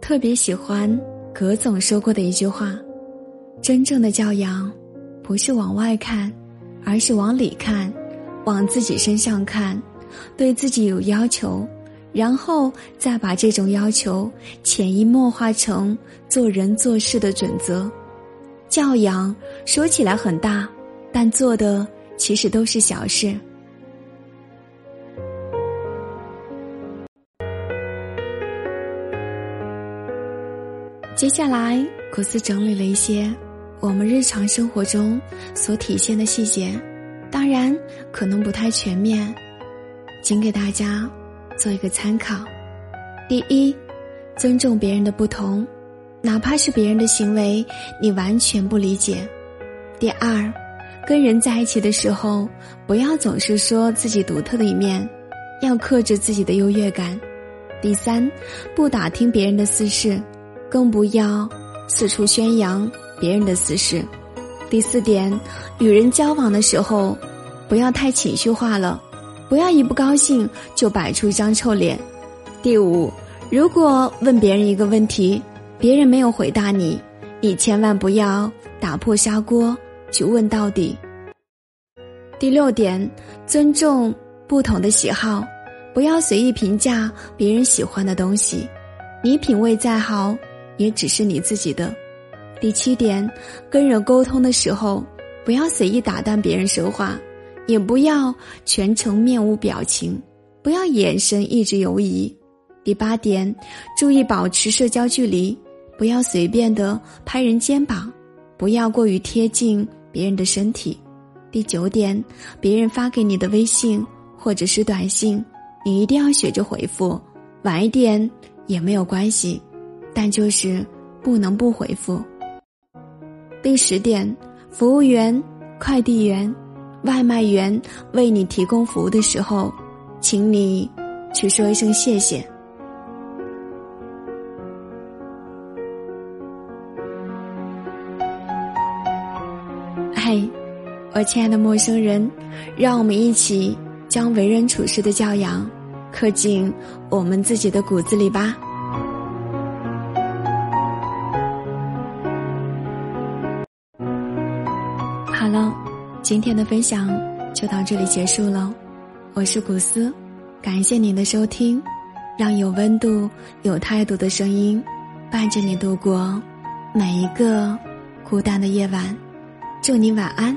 特别喜欢葛总说过的一句话：“真正的教养，不是往外看，而是往里看，往自己身上看，对自己有要求，然后再把这种要求潜移默化成做人做事的准则。教养说起来很大，但做的其实都是小事。”接下来，古斯整理了一些我们日常生活中所体现的细节，当然可能不太全面，仅给大家做一个参考。第一，尊重别人的不同，哪怕是别人的行为你完全不理解。第二，跟人在一起的时候，不要总是说自己独特的一面，要克制自己的优越感。第三，不打听别人的私事。更不要四处宣扬别人的私事。第四点，与人交往的时候，不要太情绪化了，不要一不高兴就摆出一张臭脸。第五，如果问别人一个问题，别人没有回答你，你千万不要打破砂锅去问到底。第六点，尊重不同的喜好，不要随意评价别人喜欢的东西，你品味再好。也只是你自己的。第七点，跟人沟通的时候，不要随意打断别人说话，也不要全程面无表情，不要眼神一直游移。第八点，注意保持社交距离，不要随便的拍人肩膀，不要过于贴近别人的身体。第九点，别人发给你的微信或者是短信，你一定要学着回复，晚一点也没有关系。但就是不能不回复。第十点，服务员、快递员、外卖员为你提供服务的时候，请你去说一声谢谢。嘿，我亲爱的陌生人，让我们一起将为人处事的教养刻进我们自己的骨子里吧。好了，今天的分享就到这里结束了。我是古斯，感谢您的收听，让有温度、有态度的声音伴着你度过每一个孤单的夜晚。祝你晚安。